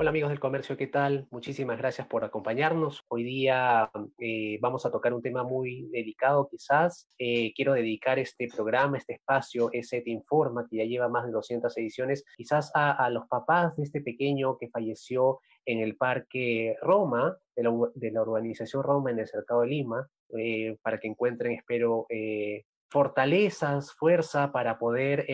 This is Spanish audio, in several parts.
Hola amigos del comercio, ¿qué tal? Muchísimas gracias por acompañarnos. Hoy día eh, vamos a tocar un tema muy delicado quizás. Eh, quiero dedicar este programa, este espacio, ese Te Informa, que ya lleva más de 200 ediciones, quizás a, los papás de este pequeño que falleció en el Parque Roma, de la, urbanización Roma en el Cercado de Lima, eh, para que encuentren, espero, fortalezas, fuerza para poder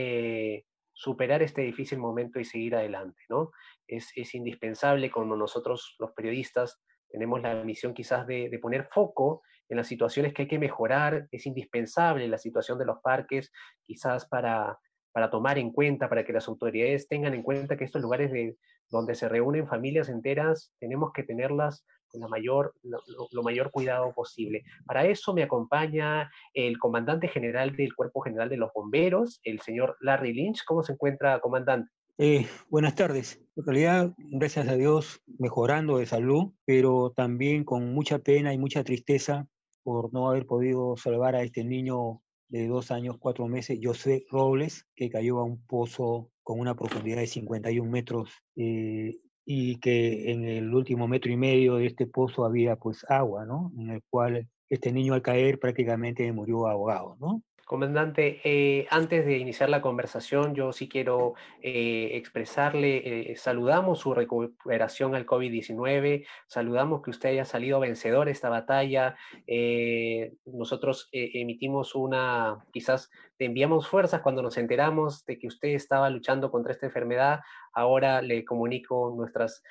superar este difícil momento y seguir adelante, ¿no? Es, indispensable cuando nosotros, los periodistas, tenemos la misión quizás de, poner foco en las situaciones que hay que mejorar, es indispensable la situación de los parques, quizás para, para tomar en cuenta, para que las autoridades tengan en cuenta que estos lugares de, donde se reúnen familias enteras, tenemos que tenerlas con la mayor, lo, mayor cuidado posible. Para eso me acompaña el comandante general del Cuerpo General de los Bomberos, el señor Larry Lynch. ¿Cómo se encuentra, comandante? Eh, buenas tardes. En realidad, gracias a Dios, mejorando de salud, pero también con mucha pena y mucha tristeza por no haber podido salvar a este niño de dos años, cuatro meses, José Robles, que cayó a un pozo con una profundidad de 51 metros eh, y que en el último metro y medio de este pozo había pues agua, ¿no? En el cual este niño al caer prácticamente murió ahogado, ¿no? Comandante, eh, antes de iniciar la conversación, yo sí quiero eh, expresarle, eh, saludamos su recuperación al COVID-19, saludamos que usted haya salido vencedor de esta batalla. nosotros emitimos una, quizás te enviamos fuerzas cuando nos enteramos de que usted estaba luchando contra esta enfermedad. Ahora le comunico nuestras,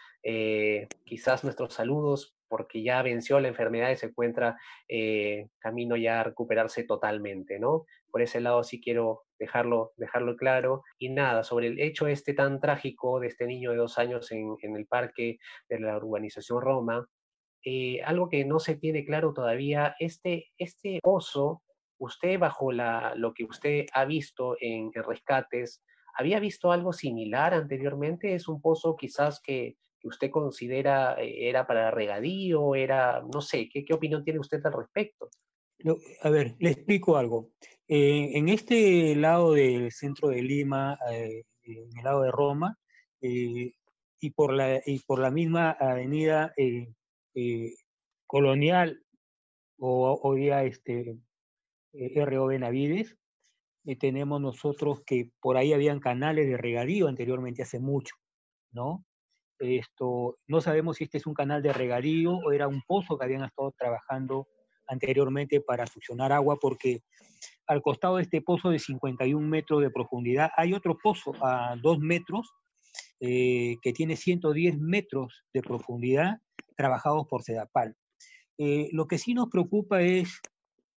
quizás nuestros saludos porque ya venció la enfermedad y se encuentra eh, camino ya a recuperarse totalmente, ¿no? Por ese lado sí quiero dejarlo, dejarlo claro. Y nada, sobre el hecho este tan trágico de este niño de dos años en, el parque de la urbanización Roma, eh, algo que no se tiene claro todavía, este, este pozo, usted bajo la, lo que usted ha visto en, en rescates, ¿había visto algo similar anteriormente? ¿Es un pozo quizás que usted considera eh, era para regadío, era, no sé, ¿qué, qué opinión tiene usted al respecto? a ver, le explico algo. Eh, en este lado del centro de Lima, eh, en el lado de Roma, y, por la, y por la misma avenida colonial, o hoy día este, R.O. Benavides, tenemos nosotros que por ahí habían canales de regadío anteriormente, hace mucho, ¿no? Esto, no sabemos si este es un canal de regadío o era un pozo que habían estado trabajando anteriormente para succionar agua, porque al costado de este pozo de 51 metros de profundidad hay otro pozo a 2 metros eh, que tiene 110 metros de profundidad trabajados por Sedapal. Eh, lo que sí nos preocupa es,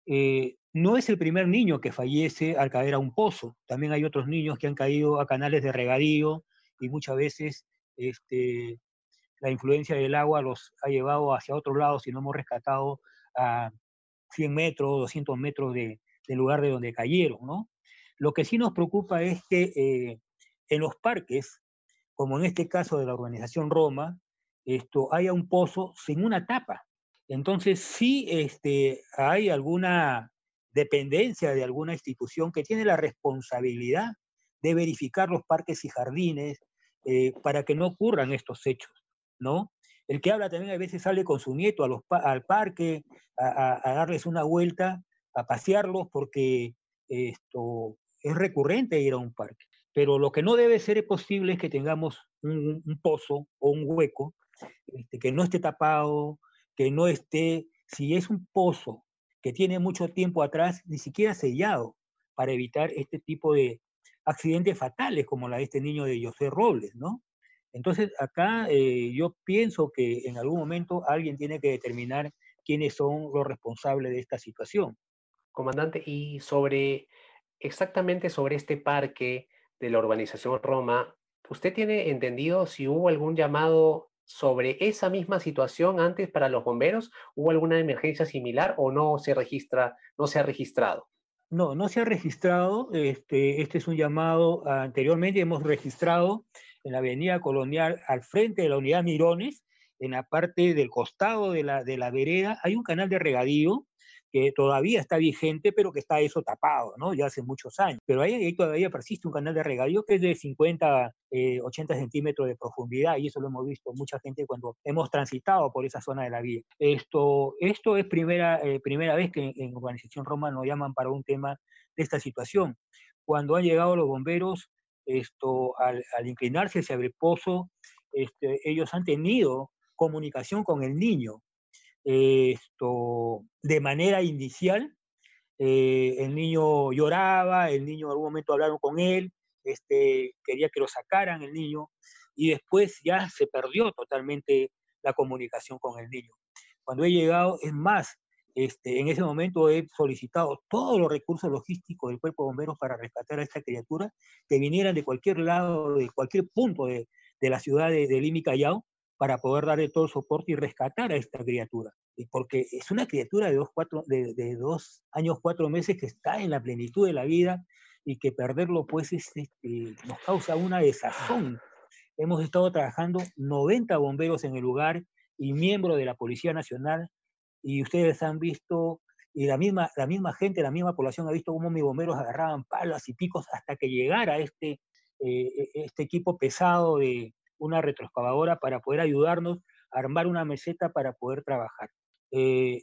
eh, no es el primer niño que fallece al caer a un pozo, también hay otros niños que han caído a canales de regadío y muchas veces este, la influencia del agua los ha llevado hacia otro lado si no hemos rescatado a 100 metros, 200 metros de, del lugar de donde cayeron, ¿no? Lo que sí nos preocupa es que eh, en los parques, como en este caso de la organización Roma, esto, haya un pozo sin una tapa. Entonces, sí este, hay alguna dependencia de alguna institución que tiene la responsabilidad de verificar los parques y jardines, eh, para que no ocurran estos hechos, ¿no? El que habla también a veces sale con su nieto a los, al parque a, darles una vuelta, a pasearlos, porque esto es recurrente ir a un parque. Pero lo que no debe ser posible es que tengamos un, pozo o un hueco este, que no esté tapado, que no esté, si es un pozo que tiene mucho tiempo atrás, ni siquiera sellado, para evitar este tipo de, accidentes fatales como la de este niño de José Robles, ¿no? Entonces, acá eh, yo pienso que en algún momento alguien tiene que determinar quiénes son los responsables de esta situación. Comandante, y sobre, exactamente sobre este parque de la urbanización Roma, ¿usted tiene entendido si hubo algún llamado sobre esa misma situación antes para los bomberos? ¿Hubo alguna emergencia similar o no se registra, no se ha registrado? No, no se ha registrado. Este, este es un llamado. Anteriormente hemos registrado en la Avenida Colonial, al frente de la Unidad Mirones, en la parte del costado de la, de la vereda, hay un canal de regadío que todavía está vigente, pero que está eso tapado, ¿no? Ya hace muchos años. Pero ahí, todavía persiste un canal de regadío que es de 50, 80 eh, centímetros de profundidad, y eso lo hemos visto mucha gente cuando hemos transitado por esa zona de la vía. Esto, esto es primera, eh, primera vez que en, Organización Roma nos llaman para un tema de esta situación. Cuando han llegado los bomberos, esto, al, inclinarse hacia el pozo, este, ellos han tenido comunicación con el niño. Esto, de manera inicial, eh, el niño lloraba, el niño en algún momento hablaron con él, este, quería que lo sacaran el niño, y después ya se perdió totalmente la comunicación con el niño. Cuando he llegado, es más, este, en ese momento he solicitado todos los recursos logísticos del cuerpo de bomberos para rescatar a esta criatura, que vinieran de cualquier lado, de cualquier punto de, la ciudad de, de Lima Callao, para poder darle todo soporte y rescatar a esta criatura. Porque es una criatura de dos, años, cuatro meses que está en la plenitud de la vida y que perderlo pues este, nos causa una desazón. Hemos estado trabajando 90 bomberos en el lugar y miembros de la Policía Nacional y ustedes han visto, y la misma, la misma gente, la misma población ha visto cómo mis bomberos agarraban palas y picos hasta que llegara este, eh, e, este equipo pesado de, una retroexcavadora para poder ayudarnos a armar una meseta para poder trabajar. Eh,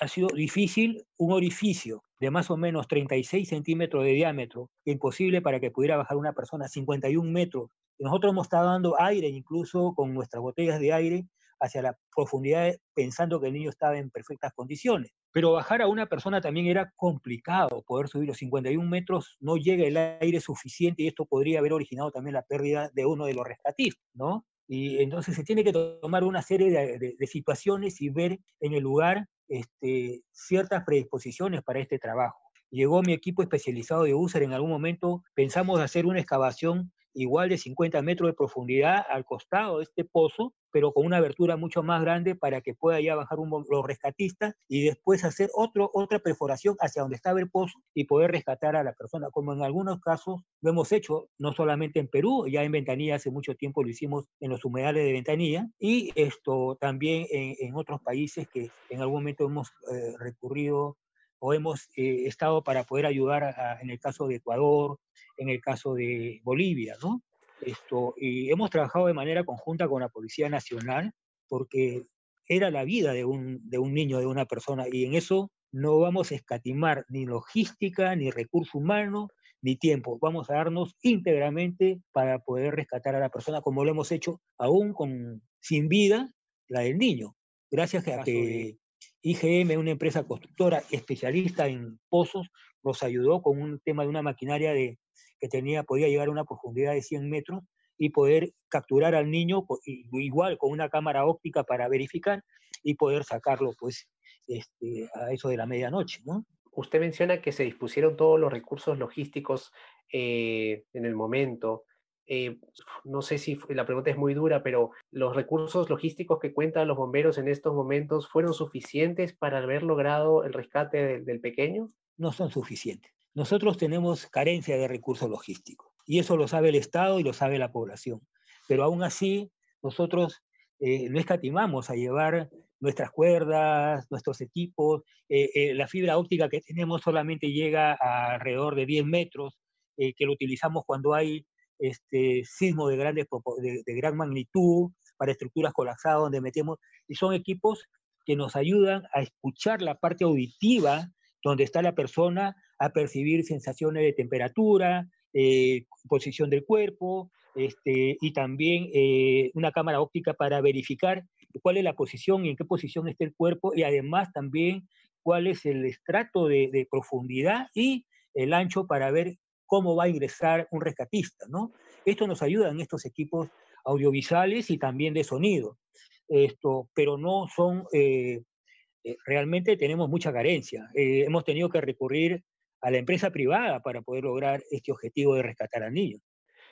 ha sido difícil un orificio de más o menos 36 centímetros de diámetro, imposible para que pudiera bajar una persona 51 metros. Nosotros hemos estado dando aire incluso con nuestras botellas de aire hacia la profundidad pensando que el niño estaba en perfectas condiciones. Pero bajar a una persona también era complicado, poder subir los 51 metros, no llega el aire suficiente y esto podría haber originado también la pérdida de uno de los rescatistas, ¿no? Y entonces se tiene que tomar una serie de, situaciones y ver en el lugar este, ciertas predisposiciones para este trabajo. Llegó mi equipo especializado de USER en algún momento, pensamos hacer una excavación igual de 50 metros de profundidad al costado de este pozo, pero con una abertura mucho más grande para que pueda ya bajar un, los rescatistas y después hacer otro, otra perforación hacia donde estaba el pozo y poder rescatar a la persona, como en algunos casos lo hemos hecho, no solamente en Perú, ya en Ventanilla hace mucho tiempo lo hicimos en los humedales de Ventanilla y esto también en, otros países que en algún momento hemos eh, recurrido o hemos eh, estado para poder ayudar en el caso de Ecuador, en el caso de Bolivia, ¿no? Esto, y hemos trabajado de manera conjunta con la Policía Nacional porque era la vida de un, de un niño, de una persona, y en eso no vamos a escatimar ni logística, ni recurso humano, ni tiempo. Vamos a darnos íntegramente para poder rescatar a la persona, como lo hemos hecho aún con, sin vida, la del niño. Gracias a que IGM, una empresa constructora especialista en pozos, nos ayudó con un tema de una maquinaria de, que tenía, podía llegar a una profundidad de 100 metros y poder capturar al niño igual con una cámara óptica para verificar y poder sacarlo pues este, a eso de la medianoche, ¿no? Usted menciona que se dispusieron todos los recursos logísticos eh, en el momento. Eh, no sé si la pregunta es muy dura, pero ¿los recursos logísticos que cuentan los bomberos en estos momentos fueron suficientes para haber logrado el rescate del, pequeño? No son suficientes. Nosotros tenemos carencia de recursos logísticos y eso lo sabe el Estado y lo sabe la población. Pero aún así, nosotros eh, no escatimamos a llevar nuestras cuerdas, nuestros equipos. Eh, la fibra óptica que tenemos solamente llega a alrededor de 10 metros, que lo utilizamos cuando hay este, sismo de, grandes, de, gran magnitud, para estructuras colapsadas donde metemos, y son equipos que nos ayudan a escuchar la parte auditiva donde está la persona, a percibir sensaciones de temperatura, eh, posición del cuerpo, este, y también eh, una cámara óptica para verificar cuál es la posición y en qué posición está el cuerpo, y además también cuál es el estrato de, profundidad y el ancho para ver cómo va a ingresar un rescatista, ¿no? Esto nos ayuda en estos equipos audiovisuales y también de sonido, esto, pero no son, eh, eh, realmente tenemos mucha carencia. Hemos tenido que recurrir a la empresa privada para poder lograr este objetivo de rescatar al niño.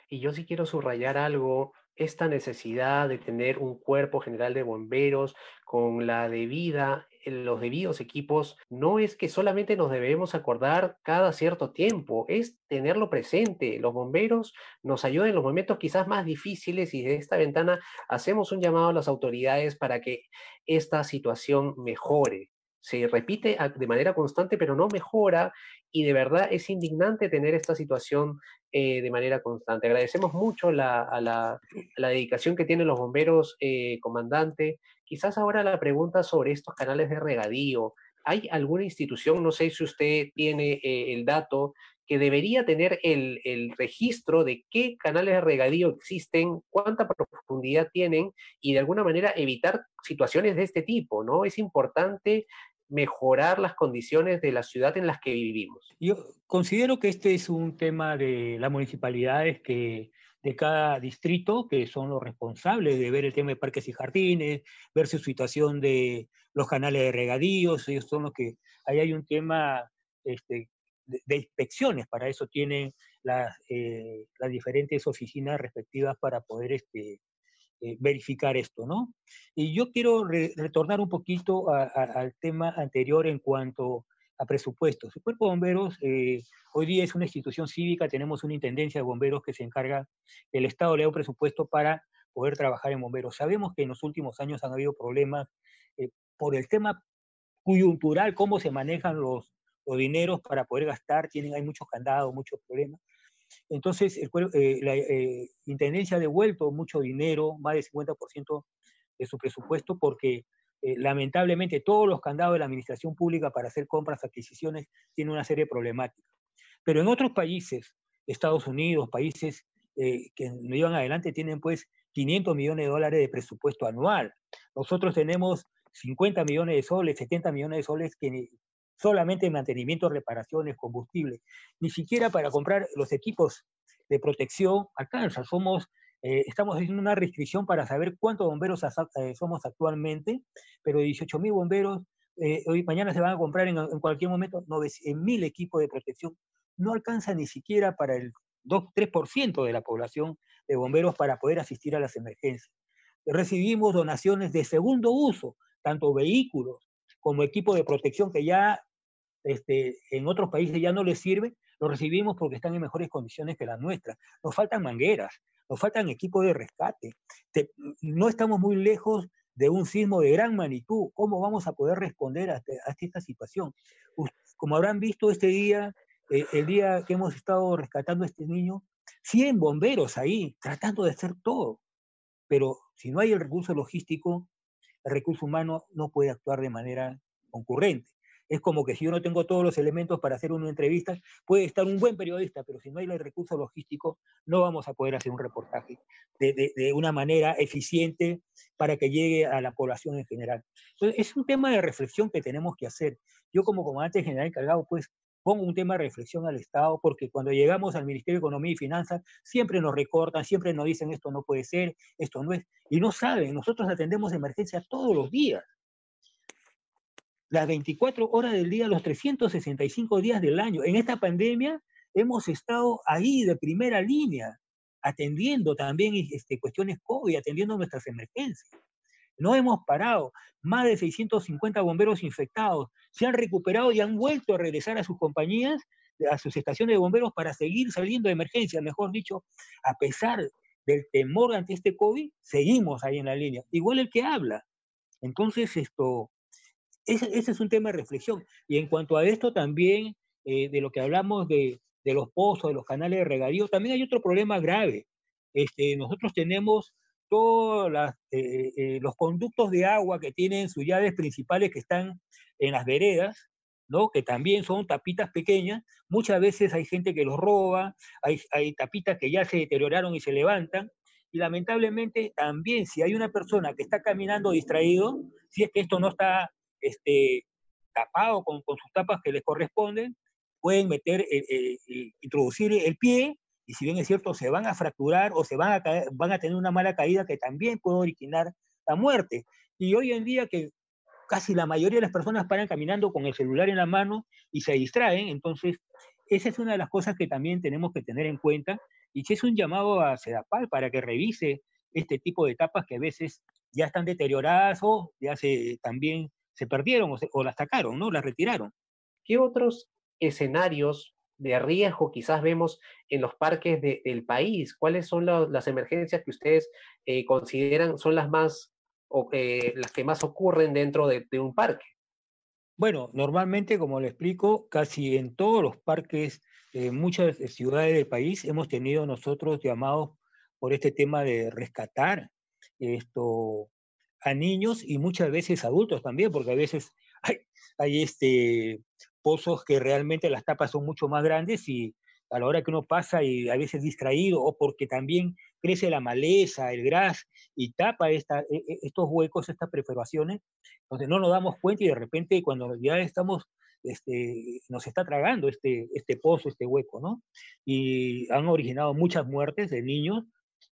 Y yo sí quiero subrayar algo, esta necesidad de tener un cuerpo general de bomberos con la debida los debidos equipos, no es que solamente nos debemos acordar cada cierto tiempo, es tenerlo presente. Los bomberos nos ayudan en los momentos quizás más difíciles y de esta ventana hacemos un llamado a las autoridades para que esta situación mejore se repite de manera constante, pero no mejora y de verdad es indignante tener esta situación eh, de manera constante. Agradecemos mucho la, la, dedicación que tienen los bomberos, eh, comandante. Quizás ahora la pregunta sobre estos canales de regadío. ¿Hay alguna institución, no sé si usted tiene eh, el dato, que debería tener el, el, registro de qué canales de regadío existen, cuánta profundidad tienen y de alguna manera evitar situaciones de este tipo, ¿no? Es importante mejorar las condiciones de la ciudad en las que vivimos? Yo considero que este es un tema de las municipalidades que de cada distrito, que son los responsables de ver el tema de parques y jardines, ver su situación de los canales de regadíos, ellos son los que, ahí hay un tema este, de, inspecciones, para eso tienen las, eh, las diferentes oficinas respectivas para poder este, eh, verificar esto, ¿no? Y yo quiero retornar un poquito al tema anterior en cuanto a presupuestos. El Cuerpo de Bomberos eh, hoy día es una institución cívica, tenemos una intendencia de bomberos que se encarga, el Estado le da un presupuesto para poder trabajar en bomberos. Sabemos que en los últimos años han habido problemas eh, por el tema coyuntural, cómo se manejan los, los dineros para poder gastar, tienen, hay muchos candados, muchos problemas. Entonces, eh, la eh, Intendencia ha devuelto mucho dinero, más del 50% de su presupuesto, porque eh, lamentablemente todos los candados de la administración pública para hacer compras, adquisiciones, tienen una serie de problemáticas. Pero en otros países, Estados Unidos, países que no llevan adelante, tienen pues 500 millones de dólares de presupuesto anual. Nosotros tenemos 50 millones de soles, 70 millones de soles que solamente mantenimiento, reparaciones, combustible, ni siquiera para comprar los equipos de protección alcanza. Somos, eh, estamos haciendo una restricción para saber cuántos bomberos eh, somos actualmente, pero 18 mil bomberos, eh, hoy mañana se van a comprar en, cualquier momento mil equipos de protección. No alcanza ni siquiera para el 2-3% de la población de bomberos para poder asistir a las emergencias. Recibimos donaciones de segundo uso, tanto vehículos como equipos de protección que ya este, en otros países ya no les sirve, lo recibimos porque están en mejores condiciones que las nuestras. Nos faltan mangueras, nos faltan equipos de rescate. no estamos muy lejos de un sismo de gran magnitud. ¿Cómo vamos a poder responder a, esta situación? Como habrán visto este día, eh, el día que hemos estado rescatando a este niño, 100 bomberos ahí tratando de hacer todo. Pero si no hay el recurso logístico, el recurso humano no puede actuar de manera concurrente. Es como que si yo no tengo todos los elementos para hacer una entrevista, puede estar un buen periodista, pero si no hay el recurso logístico, no vamos a poder hacer un reportaje de, una manera eficiente para que llegue a la población en general. Entonces, es un tema de reflexión que tenemos que hacer. Yo como comandante general encargado, pues pongo un tema de reflexión al Estado, porque cuando llegamos al Ministerio de Economía y Finanzas, siempre nos recortan, siempre nos dicen esto no puede ser, esto no es, y no saben, nosotros atendemos emergencias todos los días las 24 horas del día, los 365 días del año. En esta pandemia hemos estado ahí de primera línea, atendiendo también este, cuestiones COVID, atendiendo nuestras emergencias. No hemos parado. Más de 650 bomberos infectados se han recuperado y han vuelto a regresar a sus compañías, a sus estaciones de bomberos para seguir saliendo de emergencia. Mejor dicho, a pesar del temor ante este COVID, seguimos ahí en la línea. Igual el que habla. Entonces, esto, ese, es un tema de reflexión. Y en cuanto a esto también, eh, de lo que hablamos de, los pozos, de los canales de regadío, también hay otro problema grave. Este, nosotros tenemos todos eh, eh, los conductos de agua que tienen sus llaves principales que están en las veredas, ¿no? que también son tapitas pequeñas. Muchas veces hay gente que los roba, hay, hay tapitas que ya se deterioraron y se levantan. Y lamentablemente también si hay una persona que está caminando distraído, si es que esto no está este, tapado con, sus tapas que les corresponden, pueden meter, eh, eh, introducir el pie y si bien es cierto, se van a fracturar o se van a, van a tener una mala caída que también puede originar la muerte. Y hoy en día que casi la mayoría de las personas paran caminando con el celular en la mano y se distraen, entonces esa es una de las cosas que también tenemos que tener en cuenta y que es un llamado a Sedapal para que revise este tipo de tapas que a veces ya están deterioradas o ya se también se perdieron o, o las sacaron, ¿no? Las retiraron. ¿Qué otros escenarios de riesgo quizás vemos en los parques del país? ¿Cuáles son las emergencias que ustedes eh, consideran son las más o, eh, las que más ocurren dentro de, un parque? Bueno, normalmente, como le explico, casi en todos los parques, en muchas ciudades del país, hemos tenido nosotros llamados por este tema de rescatar esto a niños y muchas veces adultos también, porque a veces hay, hay este, pozos que realmente las tapas son mucho más grandes y a la hora que uno pasa y a veces distraído o porque también crece la maleza, el gras y tapa esta, e, e, estos huecos, estas perforaciones, entonces no nos damos cuenta y de repente cuando ya estamos, este, nos está tragando este, este pozo, este hueco, ¿no? Y han originado muchas muertes de niños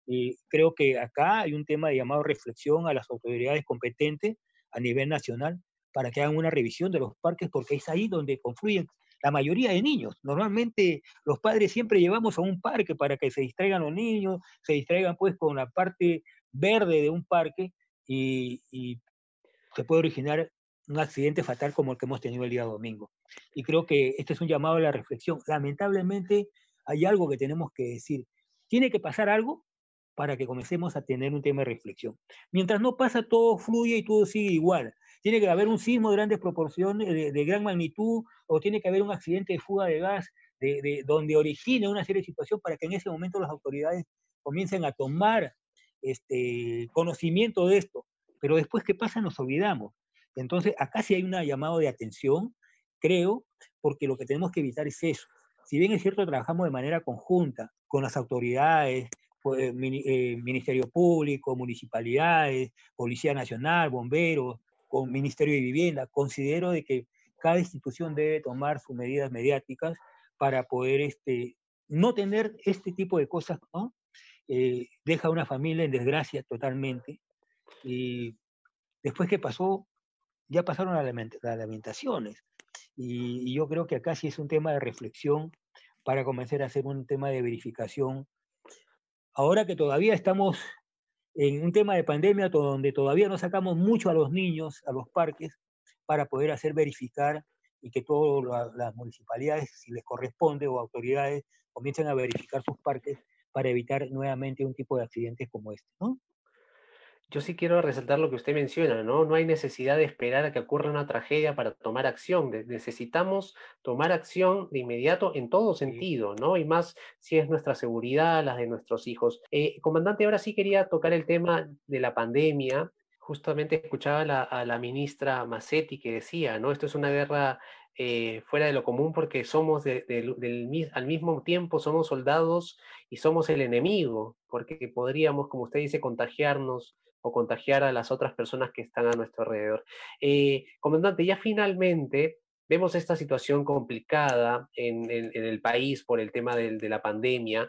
y creo que acá hay un tema de llamado reflexión a las autoridades competentes a nivel nacional para que hagan una revisión de los parques, porque es ahí donde confluyen la mayoría de niños. Normalmente los padres siempre llevamos a un parque para que se distraigan los niños, se distraigan pues con la parte verde de un parque y, se puede originar un accidente fatal como el que hemos tenido el día domingo. Y creo que este es un llamado a la reflexión. Lamentablemente hay algo que tenemos que decir. Tiene que pasar algo para que comencemos a tener un tema de reflexión. Mientras no pasa, todo fluye y todo sigue igual tiene que haber un sismo de grandes proporciones, de, gran magnitud, o tiene que haber un accidente de fuga de gas de, donde origine una serie de situaciones para que en ese momento las autoridades comiencen a tomar este, conocimiento de esto. Pero después, ¿qué pasa? Nos olvidamos. Entonces, acá sí hay un llamado de atención, creo, porque lo que tenemos que evitar es eso. Si bien es cierto, trabajamos de manera conjunta con las autoridades, eh, Ministerio Público, municipalidades, Policía Nacional, bomberos, con Ministerio de Vivienda. Considero de que cada institución debe tomar sus medidas mediáticas para poder este, no tener este tipo de cosas, ¿no? Eh, deja una familia en desgracia totalmente. Y después que pasó, ya pasaron las lamentaciones. Y, y, yo creo que acá sí es un tema de reflexión para comenzar a hacer un tema de verificación. Ahora que todavía estamos en un tema de pandemia donde todavía no sacamos mucho a los niños, a los parques, para poder hacer verificar y que todas las municipalidades, si les corresponde, o autoridades, comiencen a verificar sus parques para evitar nuevamente un tipo de accidentes como este, ¿no? Yo sí quiero resaltar lo que usted menciona, ¿no? No hay necesidad de esperar a que ocurra una tragedia para tomar acción. necesitamos tomar acción de inmediato en todo sentido, ¿no? Y más si es nuestra seguridad, las de nuestros hijos. Eh, comandante, ahora sí quería tocar el tema de la pandemia. Justamente escuchaba a la ministra Massetti que decía, ¿no? Esto es una guerra eh, fuera de lo común porque somos del, al mismo tiempo somos soldados y somos el enemigo, porque podríamos, como usted dice, contagiarnos o contagiar a las otras personas que están a nuestro alrededor. Eh, comandante, ya finalmente vemos esta situación complicada en, el país por el tema de, la pandemia.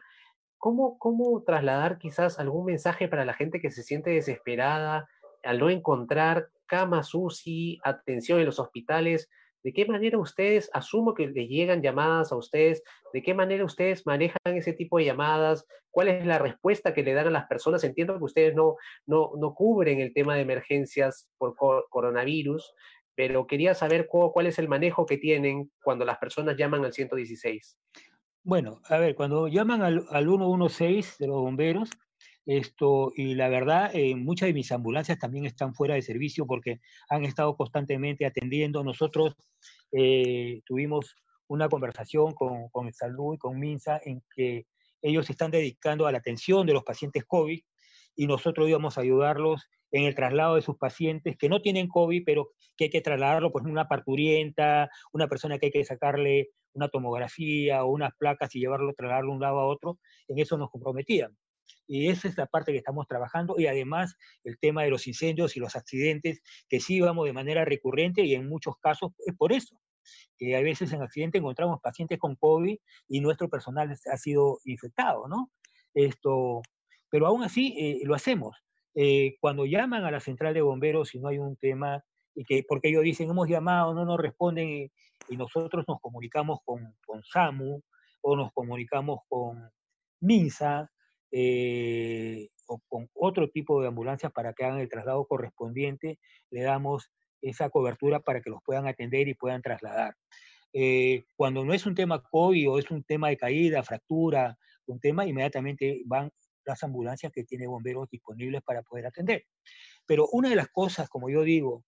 ¿Cómo, ¿Cómo trasladar quizás algún mensaje para la gente que se siente desesperada al no encontrar camas UCI, atención en los hospitales? ¿De qué manera ustedes, asumo que les llegan llamadas a ustedes, de qué manera ustedes manejan ese tipo de llamadas? ¿Cuál es la respuesta que le dan a las personas? Entiendo que ustedes no, no, no cubren el tema de emergencias por coronavirus, pero quería saber cuál, es el manejo que tienen cuando las personas llaman al 116. Bueno, a ver, cuando llaman al, al 116 de los bomberos, esto, y la verdad, eh, muchas de mis ambulancias también están fuera de servicio porque han estado constantemente atendiendo. Nosotros eh, tuvimos una conversación con, con Salud y con Minsa en que ellos se están dedicando a la atención de los pacientes COVID y nosotros íbamos a ayudarlos en el traslado de sus pacientes que no tienen COVID, pero que hay que trasladarlo, pues una parturienta, una persona que hay que sacarle una tomografía o unas placas y llevarlo, trasladarlo de un lado a otro, en eso nos comprometían. Y esa es la parte que estamos trabajando y además el tema de los incendios y los accidentes, que sí vamos de manera recurrente y en muchos casos es por eso, que a veces en accidente encontramos pacientes con COVID y nuestro personal ha sido infectado, ¿no? Esto, pero aún así eh, lo hacemos. Eh, cuando llaman a la central de bomberos y no hay un tema, y que, porque ellos dicen, hemos llamado, no nos responden, y, y nosotros nos comunicamos con, con SAMU o nos comunicamos con MINSA, eh, o con otro tipo de ambulancias para que hagan el traslado correspondiente, le damos esa cobertura para que los puedan atender y puedan trasladar. Eh, cuando no es un tema COVID o es un tema de caída, fractura, un tema, inmediatamente van las ambulancias que tiene bomberos disponibles para poder atender. Pero una de las cosas, como yo digo,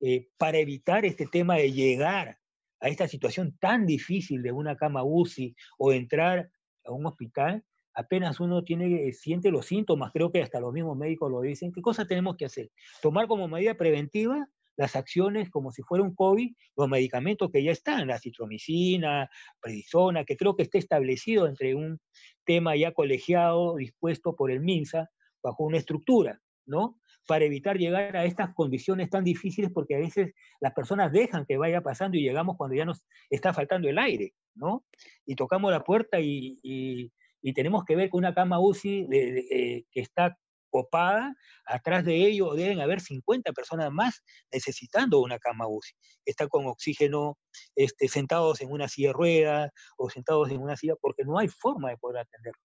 eh, para evitar este tema de llegar a esta situación tan difícil de una cama UCI o entrar a un hospital, apenas uno tiene, siente los síntomas, creo que hasta los mismos médicos lo dicen, ¿qué cosa tenemos que hacer? Tomar como medida preventiva las acciones como si fuera un COVID, los medicamentos que ya están, la citromicina, prednisona, que creo que está establecido entre un tema ya colegiado dispuesto por el MINSA bajo una estructura, ¿no? Para evitar llegar a estas condiciones tan difíciles porque a veces las personas dejan que vaya pasando y llegamos cuando ya nos está faltando el aire, ¿no? Y tocamos la puerta y, tenemos que ver que una cama UCI eh, que está copada, atrás de ello deben haber 50 personas más necesitando una cama UCI. Están con oxígeno este, sentados en una silla de ruedas o sentados en una silla porque no hay forma de poder atenderlo.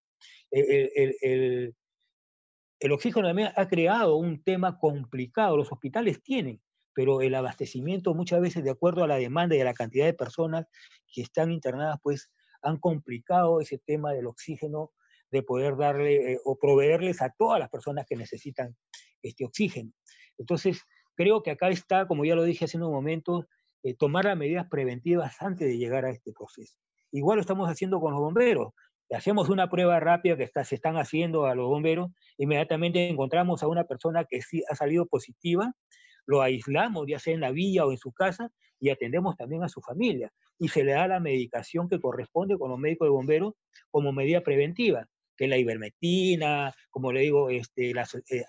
El, el, el oxígeno también ha creado un tema complicado. Los hospitales tienen, pero el abastecimiento muchas veces de acuerdo a la demanda y a la cantidad de personas que están internadas, pues han complicado ese tema del oxígeno de poder darle eh, o proveerles a todas las personas que necesitan este oxígeno. Entonces, creo que acá está, como ya lo dije hace unos momentos, eh, tomar las medidas preventivas antes de llegar a este proceso. Igual lo estamos haciendo con los bomberos. Hacemos una prueba rápida que está, se están haciendo a los bomberos, inmediatamente encontramos a una persona que sí ha salido positiva, lo aislamos ya sea en la villa o en su casa y atendemos también a su familia y se le da la medicación que corresponde con los médicos de bomberos como medida preventiva que la ivermectina, como le digo, este, la eh,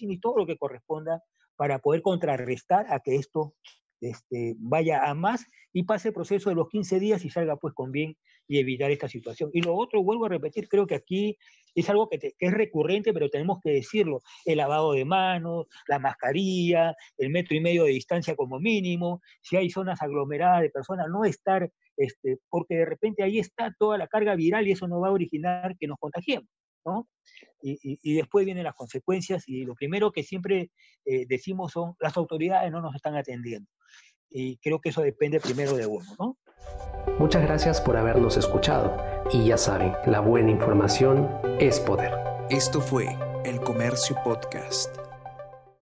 y todo lo que corresponda para poder contrarrestar a que esto este, vaya a más y pase el proceso de los 15 días y salga pues con bien y evitar esta situación. Y lo otro, vuelvo a repetir, creo que aquí es algo que, es recurrente, pero tenemos que decirlo, el lavado de manos, la mascarilla, el metro y medio de distancia como mínimo, si hay zonas aglomeradas de personas, no estar este, porque de repente ahí está toda la carga viral y eso no va a originar que nos contagiemos, ¿no? Y, después vienen las consecuencias y lo primero que siempre eh, decimos son las autoridades no nos están atendiendo. Y creo que eso depende primero de uno, ¿no? Muchas gracias por habernos escuchado y ya saben, la buena información es poder. Esto fue El Comercio Podcast.